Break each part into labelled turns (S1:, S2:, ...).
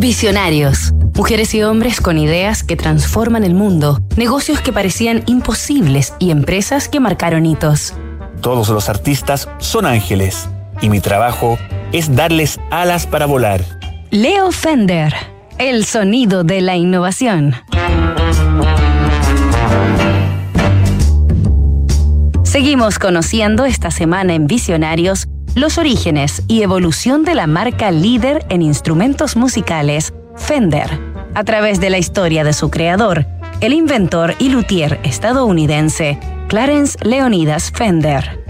S1: Visionarios. Mujeres y hombres con ideas que transforman el mundo, negocios que parecían imposibles y empresas que marcaron hitos.
S2: Todos los artistas son ángeles y mi trabajo es darles alas para volar.
S1: Leo Fender, el sonido de la innovación. Seguimos conociendo esta semana en Visionarios los orígenes y evolución de la marca líder en instrumentos musicales, Fender, a través de la historia de su creador, el inventor y luthier estadounidense Clarence Leonidas Fender.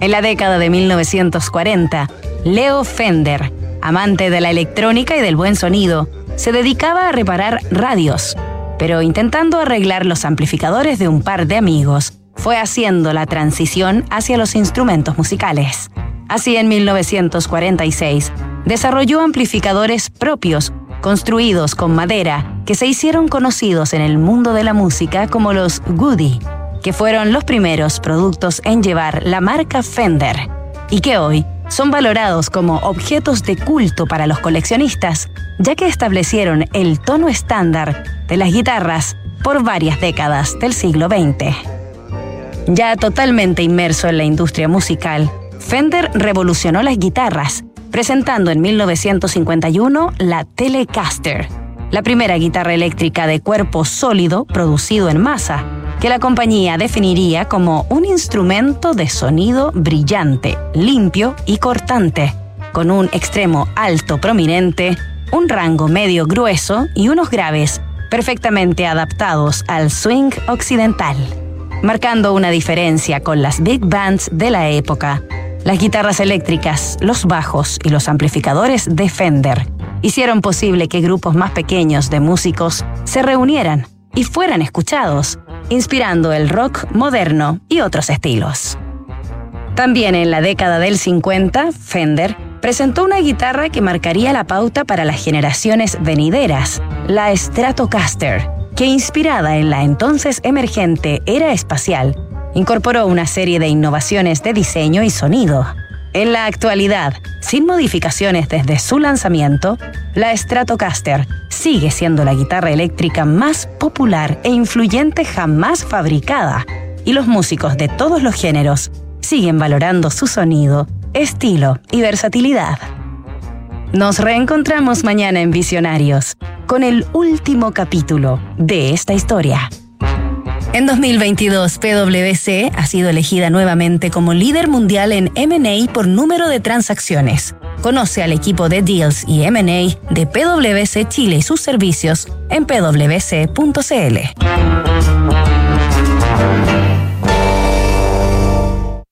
S1: En la década de 1940, Leo Fender, amante de la electrónica y del buen sonido, se dedicaba a reparar radios, pero intentando arreglar los amplificadores de un par de amigos, fue haciendo la transición hacia los instrumentos musicales. Así en 1946, desarrolló amplificadores propios, construidos con madera, que se hicieron conocidos en el mundo de la música como los Goody, que fueron los primeros productos en llevar la marca Fender, y que hoy son valorados como objetos de culto para los coleccionistas, ya que establecieron el tono estándar de las guitarras por varias décadas del siglo XX. Ya totalmente inmerso en la industria musical, Fender revolucionó las guitarras, presentando en 1951 la Telecaster, la primera guitarra eléctrica de cuerpo sólido producido en masa, que la compañía definiría como un instrumento de sonido brillante, limpio y cortante, con un extremo alto prominente, un rango medio grueso y unos graves perfectamente adaptados al swing occidental, marcando una diferencia con las big bands de la época las guitarras eléctricas, los bajos y los amplificadores de Fender hicieron posible que grupos más pequeños de músicos se reunieran y fueran escuchados, inspirando el rock moderno y otros estilos. También en la década del 50, Fender presentó una guitarra que marcaría la pauta para las generaciones venideras, la Stratocaster, que inspirada en la entonces emergente era espacial, incorporó una serie de innovaciones de diseño y sonido. En la actualidad, sin modificaciones desde su lanzamiento, la Stratocaster sigue siendo la guitarra eléctrica más popular e influyente jamás fabricada, y los músicos de todos los géneros siguen valorando su sonido, estilo y versatilidad. Nos reencontramos mañana en Visionarios con el último capítulo de esta historia. En 2022, PwC ha sido elegida nuevamente como líder mundial en MA por número de transacciones. Conoce al equipo de Deals y MA de PwC Chile y sus servicios en pwc.cl.